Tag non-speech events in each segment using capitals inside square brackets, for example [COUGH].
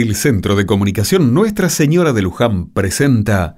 El Centro de Comunicación Nuestra Señora de Luján presenta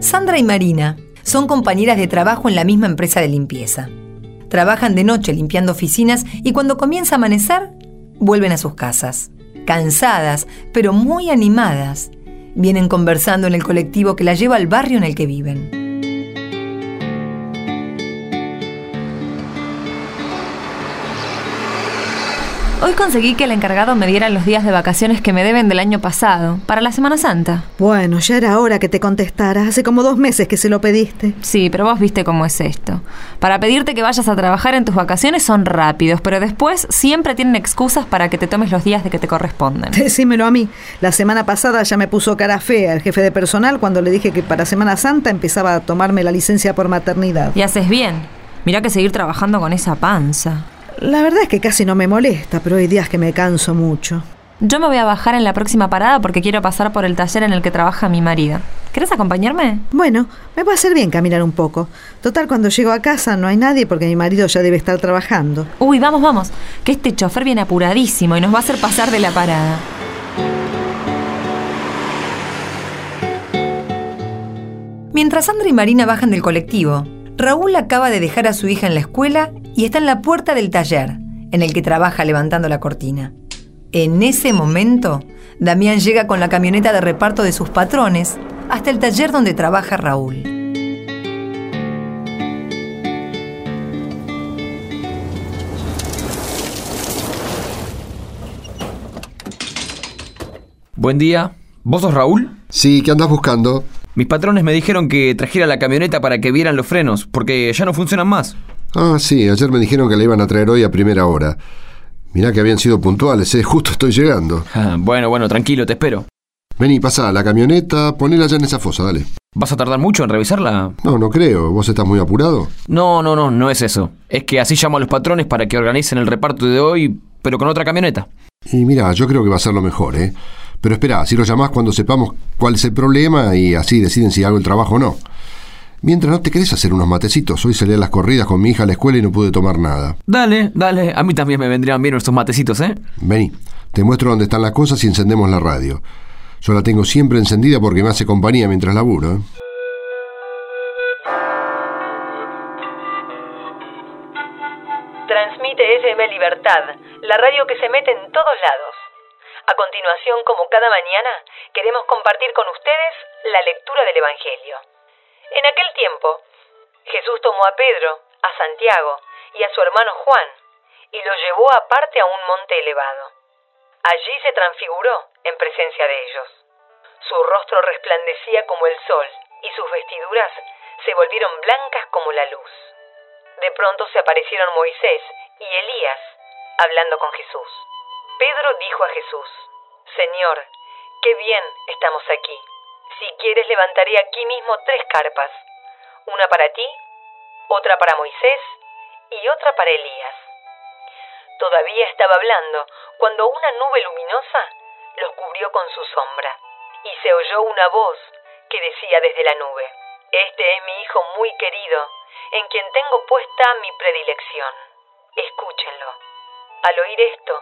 Sandra y Marina son compañeras de trabajo en la misma empresa de limpieza. Trabajan de noche limpiando oficinas y cuando comienza a amanecer, vuelven a sus casas. Cansadas, pero muy animadas. Vienen conversando en el colectivo que la lleva al barrio en el que viven. Hoy conseguí que el encargado me diera los días de vacaciones que me deben del año pasado, para la Semana Santa. Bueno, ya era hora que te contestara. Hace como dos meses que se lo pediste. Sí, pero vos viste cómo es esto. Para pedirte que vayas a trabajar en tus vacaciones son rápidos, pero después siempre tienen excusas para que te tomes los días de que te corresponden. [LAUGHS] Decímelo a mí. La semana pasada ya me puso cara fea el jefe de personal cuando le dije que para Semana Santa empezaba a tomarme la licencia por maternidad. Y haces bien. Mirá que seguir trabajando con esa panza. La verdad es que casi no me molesta, pero hay días que me canso mucho. Yo me voy a bajar en la próxima parada porque quiero pasar por el taller en el que trabaja mi marido. ¿Querés acompañarme? Bueno, me va a hacer bien caminar un poco. Total, cuando llego a casa no hay nadie porque mi marido ya debe estar trabajando. Uy, vamos, vamos, que este chofer viene apuradísimo y nos va a hacer pasar de la parada. Mientras Sandra y Marina bajan del colectivo, Raúl acaba de dejar a su hija en la escuela y está en la puerta del taller, en el que trabaja levantando la cortina. En ese momento, Damián llega con la camioneta de reparto de sus patrones hasta el taller donde trabaja Raúl. Buen día. ¿Vos sos Raúl? Sí, ¿qué andas buscando? Mis patrones me dijeron que trajera la camioneta para que vieran los frenos, porque ya no funcionan más. Ah, sí, ayer me dijeron que la iban a traer hoy a primera hora. Mirá que habían sido puntuales, ¿eh? [LAUGHS] Justo estoy llegando. Ah, bueno, bueno, tranquilo, te espero. Vení, pasa la camioneta, ponela ya en esa fosa, dale. ¿Vas a tardar mucho en revisarla? No, no creo. ¿Vos estás muy apurado? No, no, no, no es eso. Es que así llamo a los patrones para que organicen el reparto de hoy, pero con otra camioneta. Y mira, yo creo que va a ser lo mejor, ¿eh? Pero espera, si lo llamás cuando sepamos cuál es el problema y así deciden si hago el trabajo o no. Mientras no te querés hacer unos matecitos, hoy salí a las corridas con mi hija a la escuela y no pude tomar nada. Dale, dale, a mí también me vendrían bien estos matecitos, ¿eh? Vení, te muestro dónde están las cosas y encendemos la radio. Yo la tengo siempre encendida porque me hace compañía mientras laburo, ¿eh? Transmite FM Libertad, la radio que se mete en todos lados. A continuación, como cada mañana, queremos compartir con ustedes la lectura del Evangelio. En aquel tiempo, Jesús tomó a Pedro, a Santiago y a su hermano Juan y los llevó aparte a un monte elevado. Allí se transfiguró en presencia de ellos. Su rostro resplandecía como el sol y sus vestiduras se volvieron blancas como la luz. De pronto se aparecieron Moisés y Elías hablando con Jesús. Pedro dijo a Jesús, Señor, qué bien estamos aquí. Si quieres levantaré aquí mismo tres carpas, una para ti, otra para Moisés y otra para Elías. Todavía estaba hablando cuando una nube luminosa los cubrió con su sombra y se oyó una voz que decía desde la nube, Este es mi Hijo muy querido, en quien tengo puesta mi predilección. Escúchenlo. Al oír esto,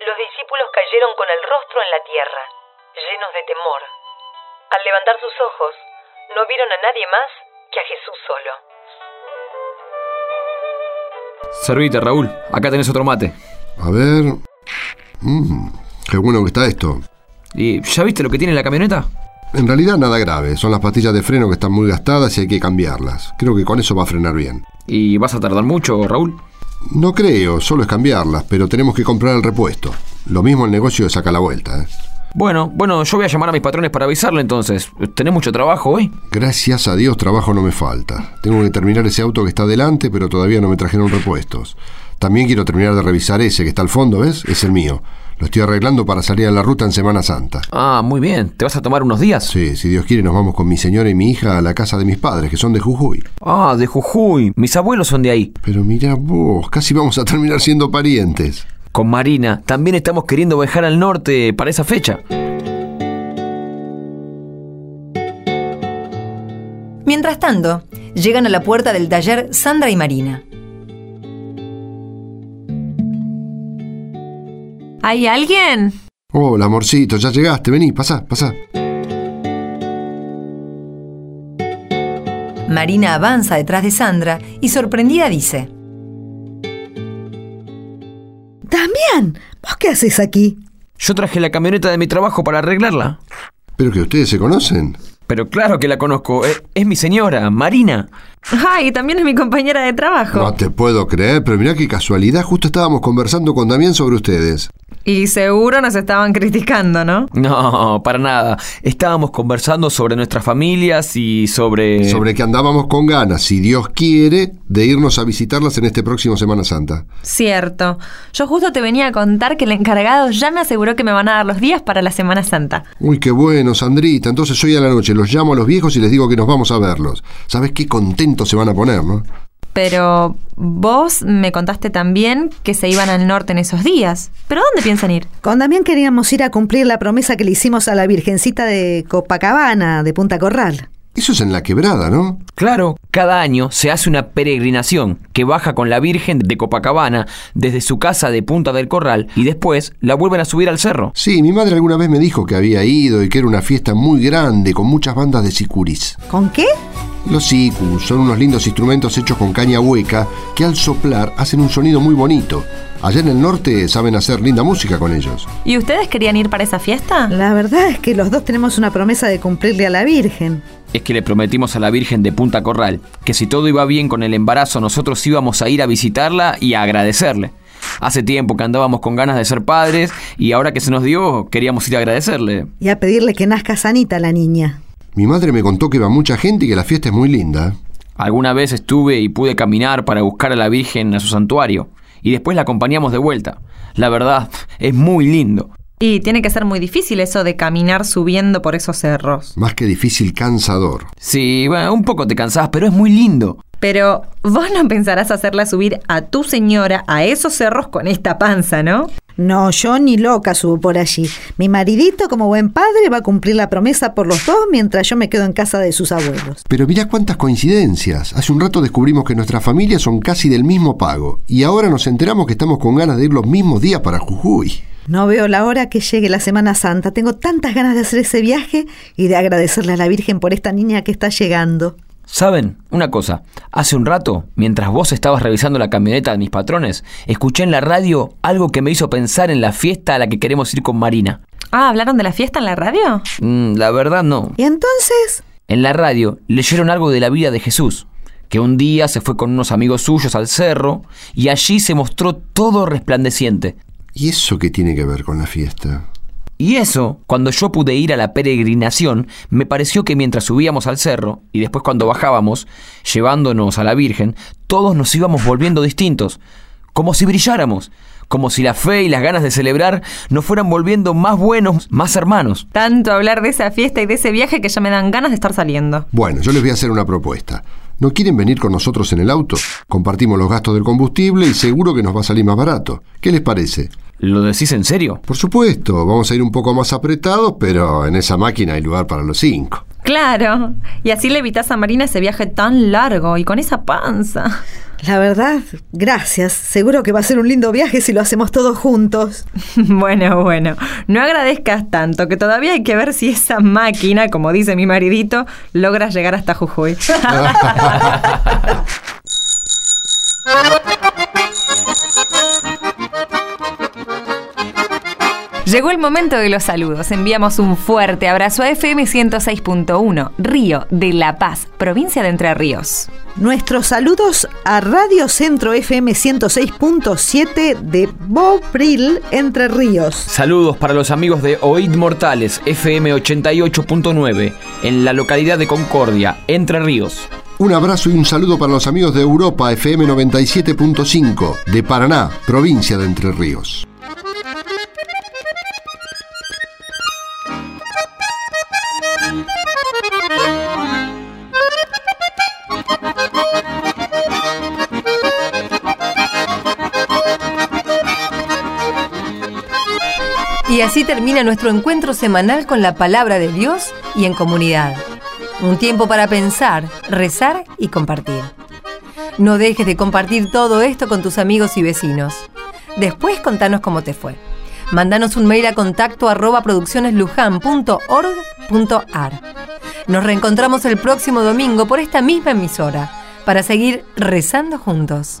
los discípulos cayeron con el rostro en la tierra, llenos de temor. Al levantar sus ojos, no vieron a nadie más que a Jesús solo. Servite, Raúl. Acá tenés otro mate. A ver... Mmm, qué bueno que está esto. ¿Y ya viste lo que tiene la camioneta? En realidad nada grave, son las pastillas de freno que están muy gastadas y hay que cambiarlas. Creo que con eso va a frenar bien. ¿Y vas a tardar mucho, Raúl? No creo, solo es cambiarlas, pero tenemos que comprar el repuesto. Lo mismo el negocio de saca la vuelta. ¿eh? Bueno, bueno, yo voy a llamar a mis patrones para avisarle entonces. ¿Tenés mucho trabajo hoy? Gracias a Dios trabajo no me falta. Tengo que terminar ese auto que está adelante, pero todavía no me trajeron repuestos. También quiero terminar de revisar ese que está al fondo, ¿ves? Es el mío. Lo estoy arreglando para salir a la ruta en Semana Santa. Ah, muy bien. ¿Te vas a tomar unos días? Sí, si Dios quiere nos vamos con mi señora y mi hija a la casa de mis padres, que son de Jujuy. Ah, de Jujuy. Mis abuelos son de ahí. Pero mira vos, casi vamos a terminar siendo parientes con Marina, también estamos queriendo viajar al norte para esa fecha. Mientras tanto, llegan a la puerta del taller Sandra y Marina. ¿Hay alguien? Hola, amorcito, ya llegaste, vení, pasá, pasá. Marina avanza detrás de Sandra y sorprendida dice, Damián, ¿vos qué haces aquí? Yo traje la camioneta de mi trabajo para arreglarla. ¿Pero que ustedes se conocen? Pero claro que la conozco. Es, es mi señora, Marina. Ay, también es mi compañera de trabajo. No te puedo creer, pero mirá qué casualidad. Justo estábamos conversando con Damián sobre ustedes. Y seguro nos estaban criticando, ¿no? No, para nada. Estábamos conversando sobre nuestras familias y sobre... Sobre que andábamos con ganas, si Dios quiere, de irnos a visitarlas en este próximo Semana Santa. Cierto. Yo justo te venía a contar que el encargado ya me aseguró que me van a dar los días para la Semana Santa. Uy, qué bueno, Sandrita. Entonces hoy a la noche los llamo a los viejos y les digo que nos vamos a verlos. ¿Sabes qué contentos se van a poner, no? Pero vos me contaste también que se iban al norte en esos días. ¿Pero dónde piensan ir? Con Damián queríamos ir a cumplir la promesa que le hicimos a la Virgencita de Copacabana, de Punta Corral. Eso es en la quebrada, ¿no? Claro, cada año se hace una peregrinación que baja con la Virgen de Copacabana desde su casa de Punta del Corral y después la vuelven a subir al cerro. Sí, mi madre alguna vez me dijo que había ido y que era una fiesta muy grande con muchas bandas de sicuris. ¿Con qué? Los sicus son unos lindos instrumentos hechos con caña hueca que al soplar hacen un sonido muy bonito. Allá en el norte saben hacer linda música con ellos. ¿Y ustedes querían ir para esa fiesta? La verdad es que los dos tenemos una promesa de cumplirle a la Virgen. Es que le prometimos a la Virgen de Punta Corral que si todo iba bien con el embarazo nosotros íbamos a ir a visitarla y a agradecerle. Hace tiempo que andábamos con ganas de ser padres y ahora que se nos dio queríamos ir a agradecerle. Y a pedirle que nazca sanita la niña. Mi madre me contó que va mucha gente y que la fiesta es muy linda. Alguna vez estuve y pude caminar para buscar a la Virgen a su santuario y después la acompañamos de vuelta. La verdad, es muy lindo. Y tiene que ser muy difícil eso de caminar subiendo por esos cerros. Más que difícil, cansador. Sí, bueno, un poco te cansás, pero es muy lindo. Pero vos no pensarás hacerla subir a tu señora a esos cerros con esta panza, ¿no? No, yo ni loca subo por allí. Mi maridito, como buen padre, va a cumplir la promesa por los dos mientras yo me quedo en casa de sus abuelos. Pero mirá cuántas coincidencias. Hace un rato descubrimos que nuestras familias son casi del mismo pago. Y ahora nos enteramos que estamos con ganas de ir los mismos días para Jujuy. No veo la hora que llegue la Semana Santa. Tengo tantas ganas de hacer ese viaje y de agradecerle a la Virgen por esta niña que está llegando. ¿Saben? Una cosa, hace un rato, mientras vos estabas revisando la camioneta de mis patrones, escuché en la radio algo que me hizo pensar en la fiesta a la que queremos ir con Marina. Ah, ¿hablaron de la fiesta en la radio? Mm, la verdad no. ¿Y entonces? En la radio leyeron algo de la vida de Jesús, que un día se fue con unos amigos suyos al cerro y allí se mostró todo resplandeciente. ¿Y eso qué tiene que ver con la fiesta? Y eso, cuando yo pude ir a la peregrinación, me pareció que mientras subíamos al cerro y después cuando bajábamos, llevándonos a la Virgen, todos nos íbamos volviendo distintos, como si brilláramos, como si la fe y las ganas de celebrar nos fueran volviendo más buenos, más hermanos. Tanto hablar de esa fiesta y de ese viaje que ya me dan ganas de estar saliendo. Bueno, yo les voy a hacer una propuesta. ¿No quieren venir con nosotros en el auto? Compartimos los gastos del combustible y seguro que nos va a salir más barato. ¿Qué les parece? ¿Lo decís en serio? Por supuesto, vamos a ir un poco más apretados, pero en esa máquina hay lugar para los cinco. Claro. Y así le evitas a Marina ese viaje tan largo y con esa panza. La verdad, gracias. Seguro que va a ser un lindo viaje si lo hacemos todos juntos. [LAUGHS] bueno, bueno. No agradezcas tanto, que todavía hay que ver si esa máquina, como dice mi maridito, logra llegar hasta Jujuy. [LAUGHS] [LAUGHS] Llegó el momento de los saludos. Enviamos un fuerte abrazo a FM 106.1, Río de La Paz, provincia de Entre Ríos. Nuestros saludos a Radio Centro FM 106.7 de Bobril, Entre Ríos. Saludos para los amigos de Oid Mortales, FM 88.9, en la localidad de Concordia, Entre Ríos. Un abrazo y un saludo para los amigos de Europa, FM 97.5, de Paraná, provincia de Entre Ríos. Y así termina nuestro encuentro semanal con la palabra de Dios y en comunidad. Un tiempo para pensar, rezar y compartir. No dejes de compartir todo esto con tus amigos y vecinos. Después contanos cómo te fue. Mándanos un mail a contacto arroba produccioneslujan.org.ar. Nos reencontramos el próximo domingo por esta misma emisora para seguir rezando juntos.